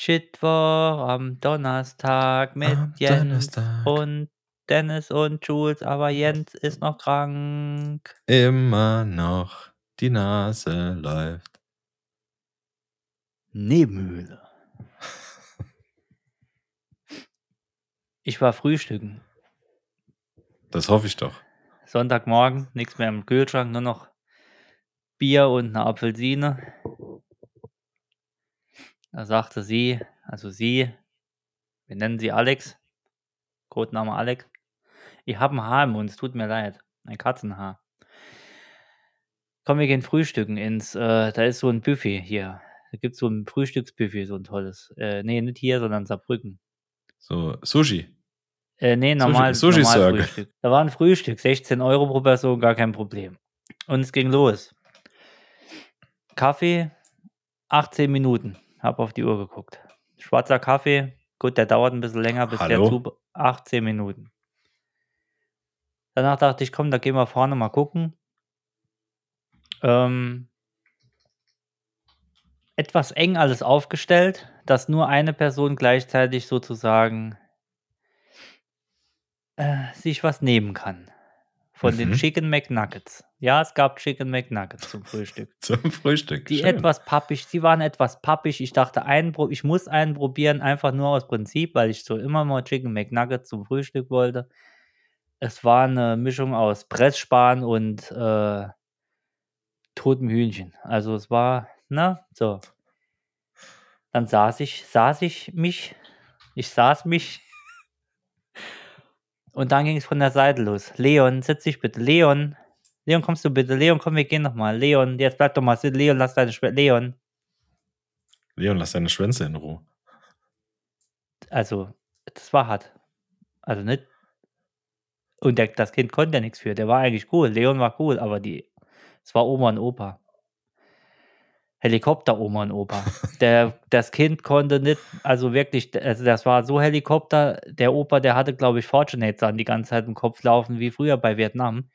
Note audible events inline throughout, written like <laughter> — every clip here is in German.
Shitwoch am Donnerstag mit Am Jens Donnerstag. und Dennis und Jules, aber Jens ist noch krank. Immer noch die Nase läuft. Nebenhöhle. Ich war frühstücken. Das hoffe ich doch. Sonntagmorgen, nichts mehr im Kühlschrank, nur noch Bier und eine Apfelsine. Da sagte sie, also sie, wir nennen sie Alex, Codename Alex, ich habe ein Haar im Mund, es tut mir leid, ein Katzenhaar. Komm, wir gehen frühstücken ins, äh, da ist so ein Buffet hier. Da gibt es so ein Frühstücksbuffet, so ein tolles. Äh, nee, nicht hier, sondern Saarbrücken. So, Sushi. Äh, nee, normal, Sushi normal Circle. Frühstück. Da war ein Frühstück, 16 Euro pro Person, gar kein Problem. Und es ging los. Kaffee, 18 Minuten. Hab auf die Uhr geguckt. Schwarzer Kaffee, gut, der dauert ein bisschen länger, bis der Hallo? zu. 18 Minuten. Danach dachte ich, komm, da gehen wir vorne mal gucken. Ähm, etwas eng alles aufgestellt, dass nur eine Person gleichzeitig sozusagen äh, sich was nehmen kann. Von den Mhm. Chicken McNuggets. Ja, es gab Chicken McNuggets zum Frühstück. <laughs> Zum Frühstück. Die Schön. etwas pappig, die waren etwas pappig. Ich dachte, einen, ich muss einen probieren, einfach nur aus Prinzip, weil ich so immer mal Chicken McNuggets zum Frühstück wollte. Es war eine Mischung aus Pressspan und äh, totem Hühnchen. Also es war, na, so. Dann saß ich, saß ich mich, ich saß mich. Und dann ging es von der Seite los. Leon, setz dich bitte. Leon, Leon, kommst du bitte? Leon, komm, wir gehen noch mal. Leon, jetzt bleib doch mal sitzen. Leon, lass deine Schwester. Leon. Leon, lass deine Schwänze in Ruhe. Also, das war hart. Also nicht. Und der, das Kind konnte ja nichts für. Der war eigentlich cool. Leon war cool, aber die. Es war Oma und Opa. Helikopter-Oma und Opa. Der, das Kind konnte nicht, also wirklich, also das war so Helikopter. Der Opa, der hatte, glaube ich, Fortunates an die ganze Zeit im Kopf laufen, wie früher bei Vietnam.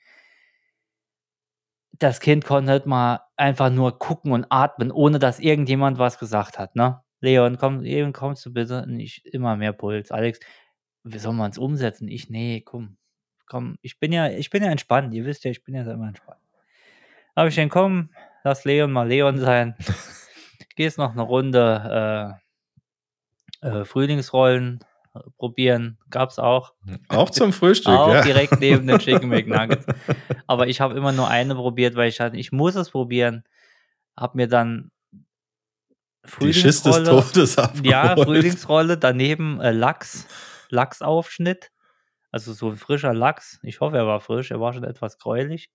Das Kind konnte nicht mal einfach nur gucken und atmen, ohne dass irgendjemand was gesagt hat, ne? Leon, komm, Leon, kommst du bitte? Nicht immer mehr Puls. Alex, wie soll man es umsetzen? Ich, nee, komm, komm, ich bin ja, ich bin ja entspannt. Ihr wisst ja, ich bin ja immer entspannt. Habe ich den, komm, lass Leon mal Leon sein. <laughs> Gehst noch eine Runde äh, äh, Frühlingsrollen äh, probieren. Gab's auch. Auch zum Frühstück, auch ja. direkt neben den <laughs> Chicken McNuggets. Aber ich habe immer nur eine probiert, weil ich hatte, ich muss es probieren. Hab mir dann Die Schiss des Frühlingsrolle, Todes <laughs> abgeholt. ja, Frühlingsrolle, daneben äh, Lachs, Lachsaufschnitt. Also so ein frischer Lachs. Ich hoffe, er war frisch. Er war schon etwas gräulich.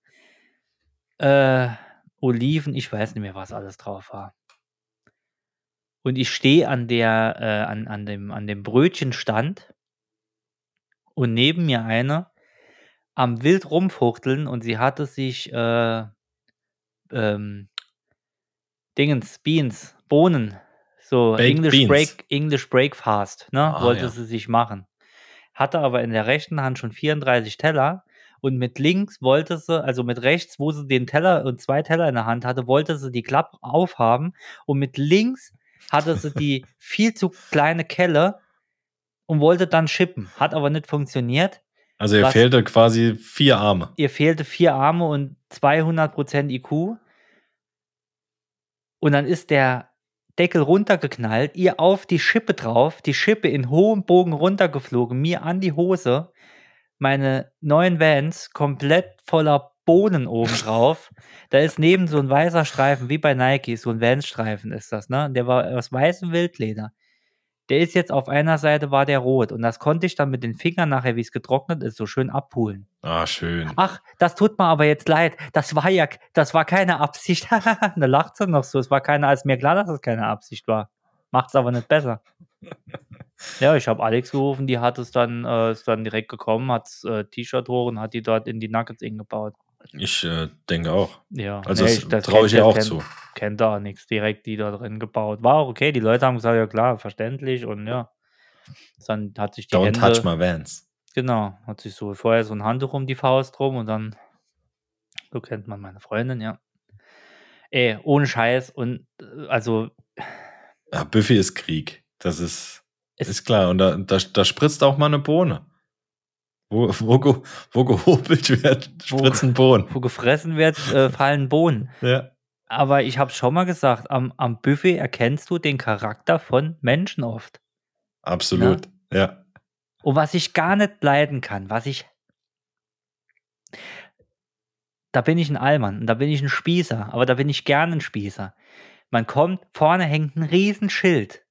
Äh, Oliven, ich weiß nicht mehr, was alles drauf war. Und ich stehe an der, äh, an, an, dem, an dem Brötchenstand und neben mir eine am wild rumfuchteln und sie hatte sich äh, ähm, Dingens, Beans, Bohnen, so Baked English, Beans. Break, English Breakfast, ne, Ah, wollte ja. sie sich machen. Hatte aber in der rechten Hand schon 34 Teller und mit links wollte sie, also mit rechts, wo sie den Teller und zwei Teller in der Hand hatte, wollte sie die Klappe aufhaben und mit links hatte sie die <laughs> viel zu kleine Kelle und wollte dann schippen. Hat aber nicht funktioniert. Also ihr Was- fehlte quasi vier Arme. Ihr fehlte vier Arme und 200% IQ. Und dann ist der Deckel runtergeknallt, ihr auf die Schippe drauf, die Schippe in hohem Bogen runtergeflogen, mir an die Hose, meine neuen Vans komplett voller Bohnen oben drauf. da ist neben so ein weißer Streifen, wie bei Nike, so ein Vans-Streifen ist das, ne? Der war aus weißem Wildleder. Der ist jetzt auf einer Seite war der rot und das konnte ich dann mit den Fingern nachher, wie es getrocknet ist, so schön abholen. Ah, schön. Ach, das tut mir aber jetzt leid. Das war ja, das war keine Absicht. <laughs> da lacht sie noch so. Es war keine, als mir klar, dass es keine Absicht war. Macht's aber nicht besser. <laughs> ja, ich habe Alex gerufen, die hat es dann, äh, ist dann direkt gekommen, hat äh, T-Shirt hoch und hat die dort in die Nuggets eingebaut. Ich äh, denke auch. Ja, Also nee, das traue ich ihr auch kennt- zu. Kennt da nichts, direkt die da drin gebaut. War auch okay, die Leute haben gesagt, ja klar, verständlich und ja. Dann hat sich die Don't Hände, touch my Vans. Genau, hat sich so vorher so ein Handtuch um die Faust rum und dann, so kennt man meine Freundin, ja. Ey, ohne Scheiß und äh, also, Ja, Buffy ist Krieg. Das ist, ist klar. Und da, da, da spritzt auch mal eine Bohne. Wo, wo, wo gehobelt wird, Wo- spritzen Bohnen. Wo gefressen wird, äh, fallen Bohnen. Ja. Aber ich habe schon mal gesagt, am, am Buffet erkennst du den Charakter von Menschen oft. Absolut. Ja. Und was ich gar nicht leiden kann, was ich. Da bin ich ein Allmann und da bin ich ein Spießer, aber da bin ich gern ein Spießer. Man kommt, vorne hängt ein Riesenschild.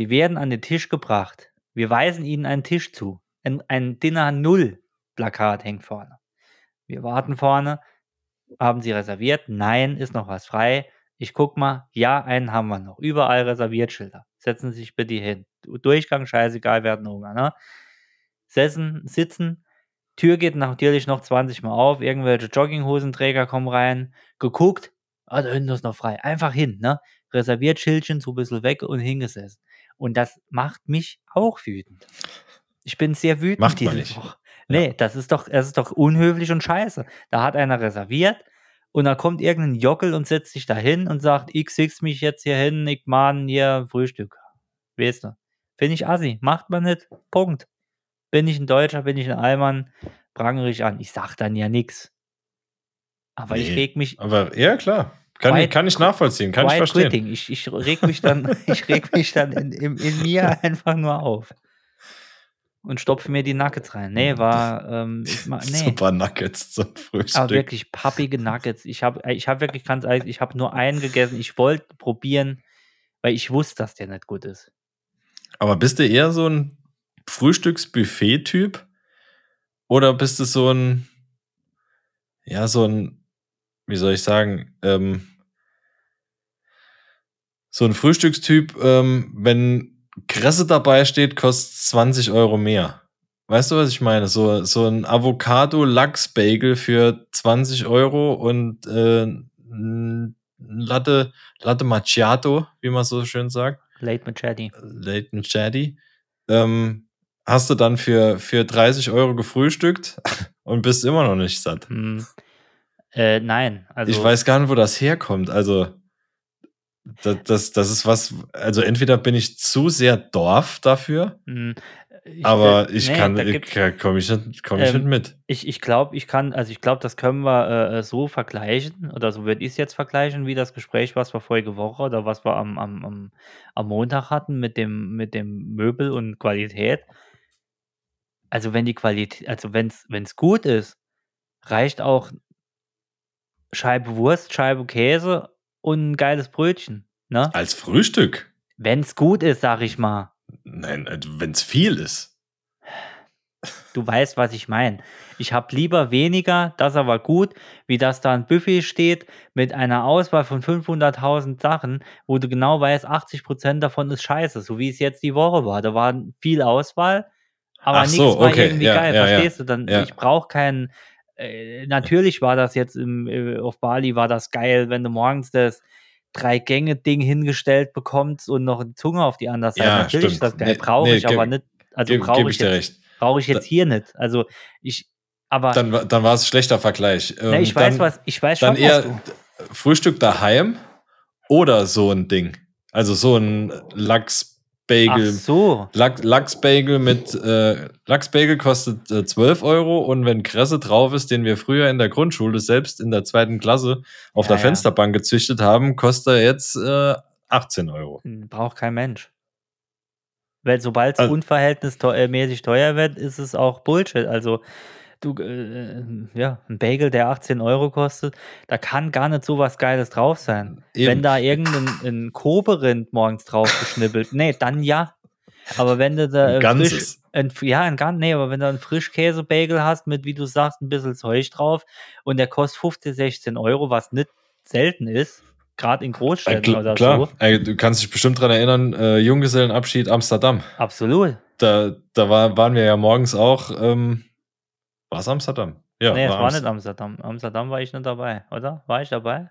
Sie werden an den Tisch gebracht. Wir weisen ihnen einen Tisch zu. Ein, ein Dinner Null Plakat hängt vorne. Wir warten vorne. Haben Sie reserviert? Nein, ist noch was frei. Ich guck mal. Ja, einen haben wir noch. Überall reserviert Schilder. Setzen Sie sich bitte hin. Durchgang, scheißegal, hatten Hunger, ne? Setzen, sitzen. Tür geht natürlich noch 20 Mal auf. Irgendwelche Jogginghosenträger kommen rein. Geguckt. Ah, da hinten ist noch frei. Einfach hin, ne? Reserviert Schildchen so ein bisschen weg und hingesessen. Und das macht mich auch wütend. Ich bin sehr wütend Macht man diese nicht. Woche. Nee, das ist doch, das ist doch unhöflich und scheiße. Da hat einer reserviert und dann kommt irgendein Jockel und setzt sich da hin und sagt, ich sitz mich jetzt hier hin, ich mahn hier Frühstück. Weißt du? Finde ich assi. Macht man nicht. Punkt. Bin ich ein Deutscher, bin ich ein Allmann, prangere ich an. Ich sag dann ja nix. Aber ich Nee, reg mich, Aber ja, klar. Kann, Quiet- ich, kann ich nachvollziehen, kann ich verstehen. quitting. Ich, ich reg mich dann, <laughs> ich reg mich dann in, in, in mir <laughs> einfach nur auf. Und stopfe mir die Nuggets rein. Nee, war, ähm, ich <laughs> nee. Super Nuggets zum Frühstück. Aber wirklich pappige Nuggets. Ich habe ich hab wirklich ganz ehrlich, ich habe nur einen gegessen. Ich wollte probieren, weil ich wusste, dass der nicht gut ist. Aber bist du eher so ein Frühstücksbuffet-Typ? Oder bist du so ein, ja, so ein, wie soll ich sagen, ähm, so ein Frühstückstyp, ähm, wenn Kresse dabei steht, kostet 20 Euro mehr. Weißt du, was ich meine? So, so ein Avocado-Lachs-Bagel für 20 Euro und äh, Latte, Latte Macchiato, wie man so schön sagt. Late Machete. Leighton Chatty, ähm, hast du dann für, für 30 Euro gefrühstückt <laughs> und bist immer noch nicht satt. Hm. Äh, nein, also ich weiß gar nicht, wo das herkommt. Also, das, das, das ist was, also entweder bin ich zu sehr Dorf dafür, hm, ich, aber äh, ich nee, kann, komme ich, nicht- komm ich Ähm, nicht mit. Ich, ich glaube, ich kann, also ich glaube, das können wir äh, so vergleichen, oder so würde ich es jetzt vergleichen, wie das Gespräch, was wir vorige Woche oder was wir am, am, am, am Montag hatten mit dem, mit dem Möbel und Qualität. Also wenn die Qualität, also wenn es gut ist, reicht auch Scheibe Wurst, Scheibe Käse und ein geiles Brötchen. Ne? Als Frühstück? Wenn es gut ist, sag ich mal. Nein, wenn es viel ist. Du weißt, was ich meine. Ich habe lieber weniger, das aber gut, wie dass da ein Buffet steht mit einer Auswahl von 500.000 Sachen, wo du genau weißt, 80% davon ist scheiße, so wie es jetzt die Woche war. Da war viel Auswahl, aber Ach nichts so, war okay, irgendwie ja, geil. ja, ja. Verstehst du? Dann, Ja. ich brauche keinen. Äh, natürlich war das jetzt im, äh, auf Bali war das geil, wenn du morgens das Drei-Gänge-Ding hingestellt bekommst und noch eine Zunge auf die andere Seite. Ja, Natürlich ist stimmt. das geil. Nee, Brauche nee, ich aber geb- nicht. Also brauche ich, ich jetzt recht. brauche ich jetzt hier nicht. Also ich, aber Dann, dann war es schlechter Vergleich. Ähm, ich weiß dann, was, ich weiß Dann schon, was eher du. Frühstück daheim oder so ein Ding. Also so ein Ach Lachsbagel. so. Lach, Lachsbagel mit äh, Lachsbagel kostet äh, 12 Euro und wenn Kresse drauf ist, den wir früher in der Grundschule selbst in der zweiten Klasse auf Ja, der ja. Fensterbank gezüchtet haben, kostet er jetzt äh, 18 Euro. Hm, Braucht kein Mensch. Weil sobald es Also- unverhältnismäßig teuer wird, ist es auch Bullshit. Also du, äh, ja, ein Bagel, der 18 Euro kostet, da kann gar nicht so was Geiles drauf sein. Wenn Eben. da irgendein ein Koberind morgens drauf geschnippelt, nee, dann ja. Aber wenn du da Ein äh, frisch, ein, ja, ein ganz, nee, aber wenn du einen Frischkäse-Bagel hast mit, wie du sagst, ein bisschen Zeug drauf und der kostet 15, 16 Euro, was nicht selten ist, gerade in Äh, Großstädten kl- oder klar, so. Äh, du kannst dich bestimmt daran erinnern, äh, Junggesellenabschied Amsterdam. Absolut. Da, da war, waren wir ja morgens auch. Ähm, war es Amsterdam? Ja, nee, es war Amst- nicht Amsterdam. Amsterdam war ich nicht dabei, oder? War ich dabei?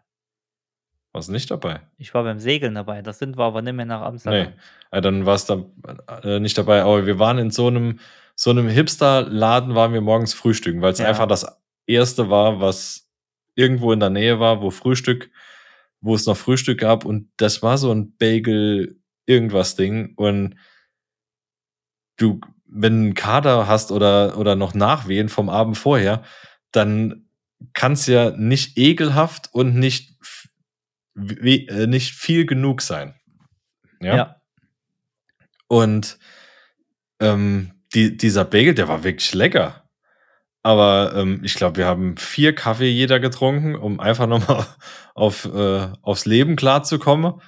War's nicht dabei? Ich war beim Segeln dabei. Das sind wir aber nicht mehr nach Amsterdam. Nee, äh, dann war es da äh, nicht dabei. Aber wir waren in so einem, so einem Hipster-Laden, waren wir morgens frühstücken, weil es Ja. einfach das erste war, was irgendwo in der Nähe war, wo Frühstück, wo es noch Frühstück gab. Und das war so ein Bagel irgendwas Ding und du, wenn du einen Kader hast oder, oder noch Nachwehen vom Abend vorher, dann kann es ja nicht ekelhaft und nicht, äh, nicht viel genug sein. Ja. Ja. Und ähm, die, dieser Bagel, der war wirklich lecker. Aber ähm, ich glaube, wir haben vier Kaffee jeder getrunken, um einfach nochmal <laughs> auf, äh, aufs Leben klarzukommen.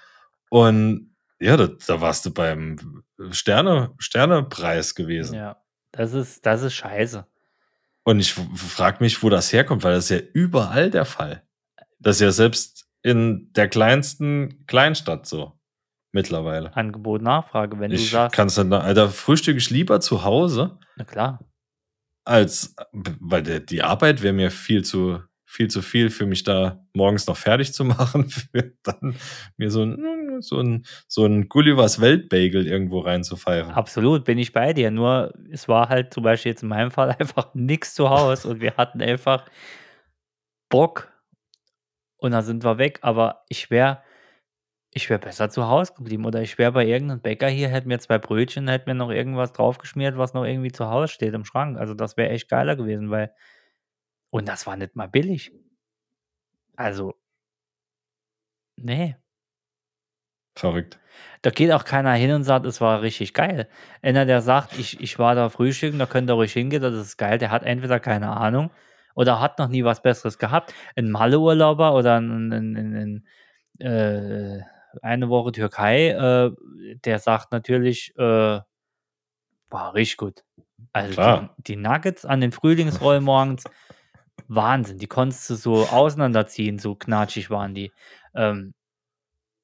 Und ja, da, da warst du beim Sterne, Sternepreis gewesen. Ja. Das ist, das ist scheiße. Und ich frage mich, wo das herkommt, weil das ist ja überall der Fall. Das ist ja selbst in der kleinsten Kleinstadt so mittlerweile. Angebot, Nachfrage. Wenn du Ich sagst, kann's dann, Alter, frühstücke ich lieber zu Hause, na klar, als, weil der, die Arbeit wäre mir viel zu, viel zu viel für mich da morgens noch fertig zu <laughs> machen, für dann mir so ein, so ein, so ein Gullivers Weltbagel irgendwo reinzupfeifen. absolut bin ich bei dir. Nur es war halt zum Beispiel jetzt in meinem Fall <laughs> einfach nichts zu Hause und wir hatten einfach Bock und dann sind wir weg. Aber ich wäre ich wäre besser zu Hause geblieben oder ich wäre bei irgendeinem Bäcker hier, hätte mir zwei Brötchen, hätte mir noch irgendwas draufgeschmiert, was noch irgendwie zu Hause steht im Schrank. Also das wäre echt geiler gewesen, weil und das war nicht mal billig. Also nee. Verrückt. Da geht auch keiner hin und sagt, es war richtig geil. Einer, der sagt, ich, ich war da frühstücken, da könnt ihr ruhig hingehen, das ist geil, der hat entweder keine Ahnung oder hat noch nie was Besseres gehabt. Ein Malle-Urlauber oder ein, ein, ein, ein äh, eine Woche Türkei, äh, der sagt natürlich, äh, war richtig gut. Also die, die Nuggets an den Frühlingsrollen morgens, Wahnsinn. Die konntest du so auseinanderziehen, so knatschig waren die. Ähm,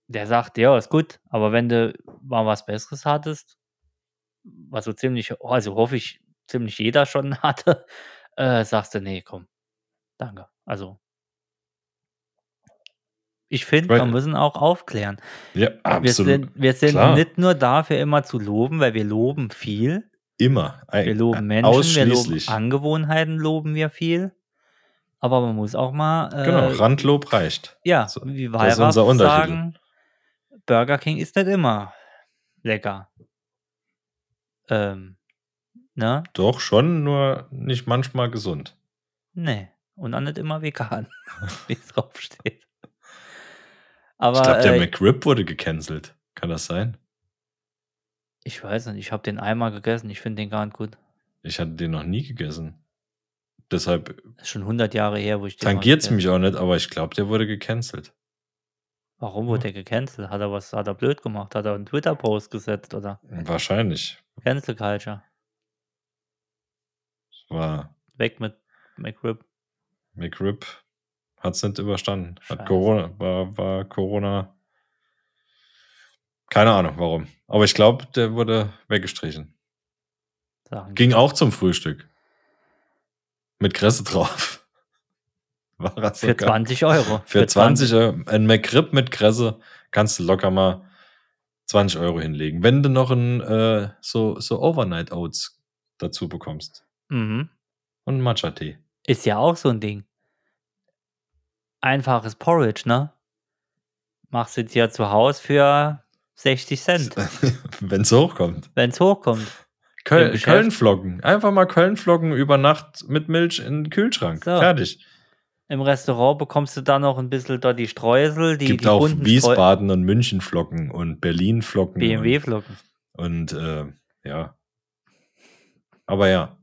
der sagt, ja, ist gut, aber wenn du mal was Besseres hattest, was so ziemlich, also hoffe ich, ziemlich jeder schon <laughs> hatte, äh, sagst du, nee, komm, danke. Also ich finde, wir müssen auch aufklären. Ja, Wir absolut. sind, wir sind Klar. nicht nur dafür immer zu loben, weil wir loben viel. Immer. Ein- Wir loben Menschen, wir loben Angewohnheiten, loben wir viel. Aber man muss auch mal, äh, Genau, Randlob reicht. ja, So, wie das ist unser sagen, Burger King ist nicht immer lecker. Ähm, ne? Doch, schon, nur nicht manchmal gesund. Nee. Und auch nicht immer vegan, <laughs> wie es draufsteht. Aber ich glaube, der äh, McRib wurde gecancelt. Kann das sein? ich weiß nicht, ich habe den einmal gegessen, ich finde den gar nicht gut. Ich hatte den noch nie gegessen. Deshalb Das ist schon 100 Jahre her, wo ich den tangiert es mich auch nicht, aber ich glaube, der wurde gecancelt. Warum wurde der gecancelt? Hat er was, hat er blöd gemacht? Hat er einen Twitter-Post gesetzt oder Wahrscheinlich. Cancel Culture? War Weg mit McRib. McRib hat es nicht überstanden. Hat. Corona, war, war Corona. Keine Ahnung warum. Aber ich glaube, der wurde weggestrichen. Sachen Ging auch zum Frühstück. Mit Kresse drauf. <laughs> War das Für sogar. 20 Euro. Für 20 Euro. Ein McRib mit Kresse kannst du locker mal 20 Euro hinlegen. Wenn du noch ein, äh, so, so Overnight Oats dazu bekommst. Mhm. Und Matcha-Tee. Ist ja auch so ein Ding. Einfaches Porridge, ne? Machst du dir zu Hause für 60 Cent, <laughs> Wenn es hochkommt. wenn es hochkommt. Köl. Kölnflocken. Einfach mal Kölnflocken über Nacht mit Milch in den Kühlschrank. So. Fertig. Im Restaurant bekommst du da noch ein bisschen dort die Streusel, die, Gibt die auch Wiesbaden und Münchenflocken und Berlinflocken. BMW-Flocken. Und, und äh, ja. Aber ja,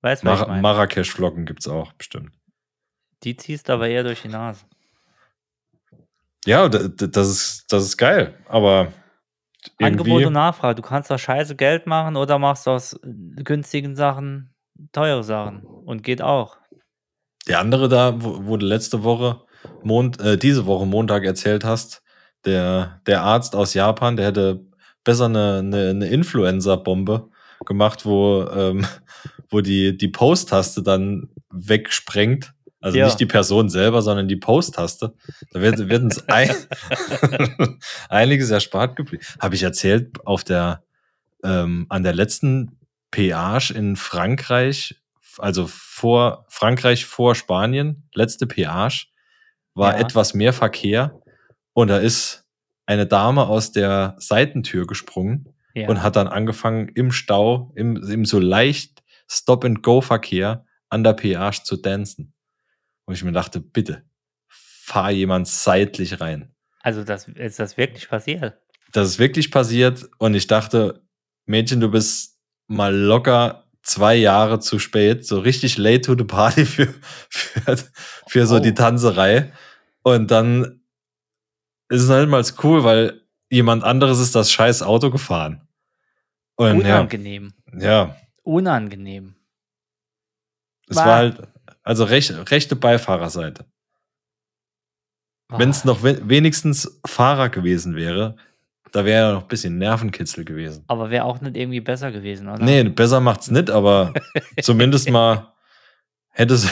Weißt du, was ich Mar meine? Marrakesch-Flocken gibt es auch bestimmt. Die ziehst du aber eher durch die Nase. Ja, das ist, das ist geil. Aber Angebot und Nachfrage. Du kannst da scheiße Geld machen oder machst aus günstigen Sachen teure Sachen. Und geht auch. der andere da, wo, wo du letzte Woche, Mond, äh, diese Woche Montag erzählt hast, der, der Arzt aus Japan, der hätte besser eine, eine, eine Influenza-Bombe gemacht, wo, ähm, wo die, die Post-Taste dann wegsprengt. Also Ja. nicht die Person selber, sondern die Post-Taste. Da wird, wird uns ein, <laughs> einiges erspart geblieben. Habe ich erzählt, auf der, ähm, an der letzten Peage in Frankreich, also vor Frankreich vor Spanien, letzte Peage, war Ja. etwas mehr Verkehr und da ist eine Dame aus der Seitentür gesprungen Ja. und hat dann angefangen im Stau, im, im so leicht Stop-and-Go-Verkehr an der Peage zu tanzen. Und ich mir dachte, bitte, fahr jemand seitlich rein. Also, das ist das wirklich passiert? Das ist wirklich passiert und ich dachte, Mädchen, du bist mal locker zwei Jahre zu spät, so richtig late to the party für, für, für so Oh. die Tanzerei. Und dann ist es halt mal cool, weil jemand anderes ist das scheiß Auto gefahren. Und ja, Unangenehm. ja, Unangenehm. es Bah. war halt, also rech, rechte Beifahrerseite. Wenn es Ah, noch we wenigstens Fahrer gewesen wäre, da wäre ja noch ein bisschen Nervenkitzel gewesen. Aber wäre auch nicht irgendwie besser gewesen, oder? Nee, besser macht's nicht, aber <laughs> zumindest mal hättest,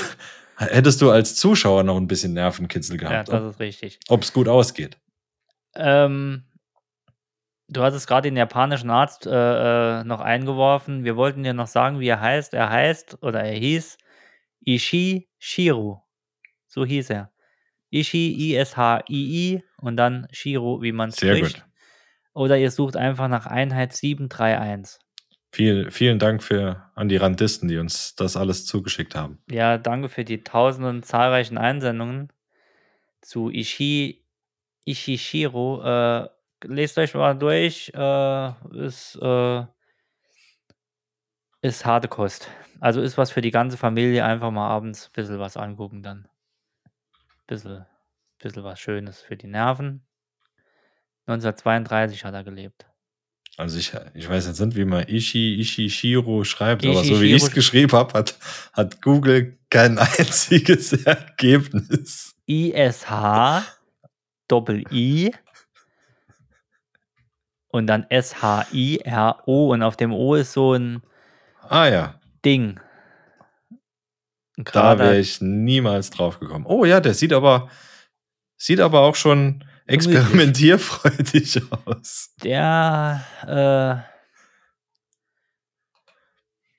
hättest du als Zuschauer noch ein bisschen Nervenkitzel Ja, gehabt, das ist richtig. ob es gut ausgeht. Ähm, du hattest gerade den japanischen Arzt äh, äh, noch eingeworfen. Wir wollten dir noch sagen, wie er heißt. Er heißt oder er hieß Ishii Shiro. So hieß er. Ishi, I-S-H-I-I und dann Shiro, wie man Sehr spricht. gut. Oder ihr sucht einfach nach Einheit 731. Viel, vielen Dank für, an die Randisten, die uns das alles zugeschickt haben. Ja, danke für die tausenden zahlreichen Einsendungen zu Ishi, Ishishiro. Äh, lest euch mal durch. Äh, ist, äh, ist harte Kost. Also ist was für die ganze Familie. Einfach mal abends ein bisschen was angucken dann. Bisschen, bisschen was Schönes für die Nerven. 1932 hat er gelebt. Also ich, ich weiß jetzt nicht, wie man Ishi, Ishishiro schreibt, aber so wie ich es geschrieben habe, hat, hat Google kein <laughs> einziges Ergebnis. ISH, Doppel-I und dann S-H-I-R-O und auf dem O ist so ein Ah ja, Ding. Da wäre ich niemals drauf gekommen. Oh ja, der sieht aber, sieht aber auch schon experimentierfreudig <laughs> aus. Der, äh,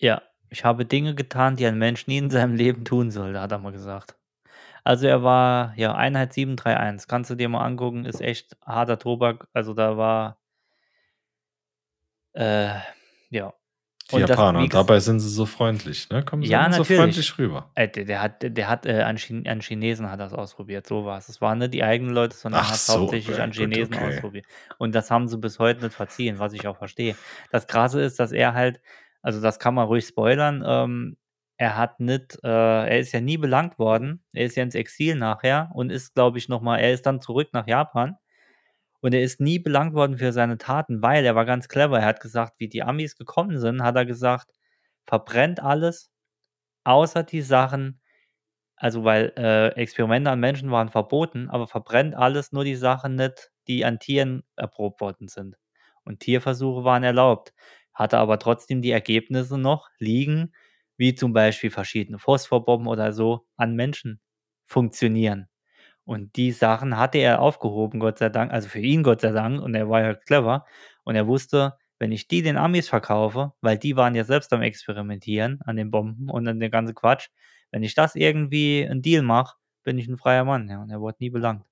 ja, ich habe Dinge getan, die ein Mensch nie in seinem Leben tun sollte, hat er mal gesagt. Also er war, ja, Einheit 731, kannst du dir mal angucken, ist echt harter Tobak. Also da war, äh, ja. Die Und das, Japaner, ges- dabei sind sie so freundlich, ne? Kommen sie Ja, so freundlich rüber. Äh, der, der hat, der hat äh, an, Chin an Chinesen hat das ausprobiert, so war es. Es waren nicht die eigenen Leute, sondern Ach er hat so, hauptsächlich ja, an gut, Chinesen okay. ausprobiert. Und das haben sie bis heute nicht verziehen, was ich auch verstehe. Das Krasse ist, dass er halt, also das kann man ruhig spoilern, ähm, er hat nicht, äh, er ist ja nie belangt worden, er ist ja ins Exil nachher und ist, glaube ich, nochmal, er ist dann zurück nach Japan und er ist nie belangt worden für seine Taten, weil er war ganz clever. Er hat gesagt, wie die Amis gekommen sind, hat er gesagt, verbrennt alles, außer die Sachen, also weil äh, Experimente an Menschen waren verboten, aber verbrennt alles, nur die Sachen nicht, die an Tieren erprobt worden sind. Und Tierversuche waren erlaubt, hatte aber trotzdem die Ergebnisse noch liegen, wie zum Beispiel verschiedene Phosphorbomben oder so an Menschen funktionieren. Und die Sachen hatte er aufgehoben, Gott sei Dank, also für ihn Gott sei Dank, und er war ja clever. Und er wusste, wenn ich die den Amis verkaufe, weil die waren ja selbst am Experimentieren an den Bomben und an dem ganzen Quatsch, wenn ich das irgendwie einen Deal mache, bin ich ein freier Mann. Ja, und er wurde nie belangt.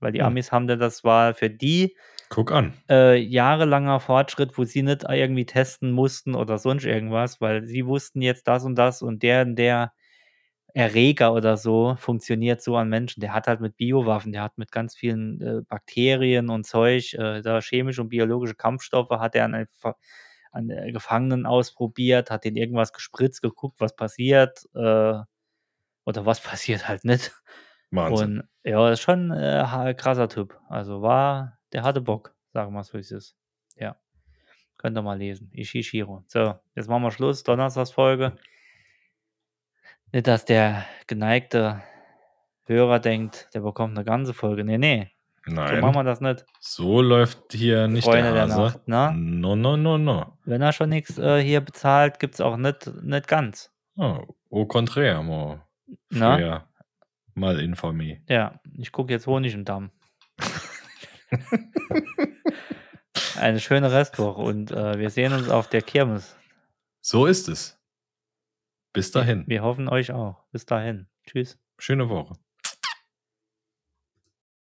Weil die Hm. Amis haben da, das war für die Guck an. äh, jahrelanger Fortschritt, wo sie nicht irgendwie testen mussten oder sonst irgendwas, weil sie wussten jetzt das und das und der und der Erreger oder so funktioniert so an Menschen. Der hat halt mit Biowaffen, der hat mit ganz vielen äh, Bakterien und Zeug, äh, da chemische und biologische Kampfstoffe hat er an, ein an äh, Gefangenen ausprobiert, hat denen irgendwas gespritzt, geguckt, was passiert äh, oder was <laughs> passiert halt nicht. Wahnsinn. Und ja, das ist schon äh, ha- krasser Typ. Also war, der hatte Bock, sagen wir es, wie es ist. Ja. Könnt ihr mal lesen. Ishishiro. So, jetzt machen wir Schluss. Donnerstagsfolge. Nicht, dass der geneigte Hörer denkt, der bekommt eine ganze Folge. Nee, nee. So machen Nein, wir das nicht. so läuft hier nicht Freunde der der Hase. Nacht, ne? No, no, no, no. Wenn er schon nichts äh, hier bezahlt, gibt es auch nicht, nicht ganz. Oh, au contraire, mo. Früher mal informiert. Ja, ich gucke jetzt Honig im Damm. <laughs> Eine schöne Restwoche und äh, wir sehen uns auf der Kirmes. So ist es. Bis dahin. Wir hoffen euch auch. Bis dahin. Tschüss. Schöne Woche.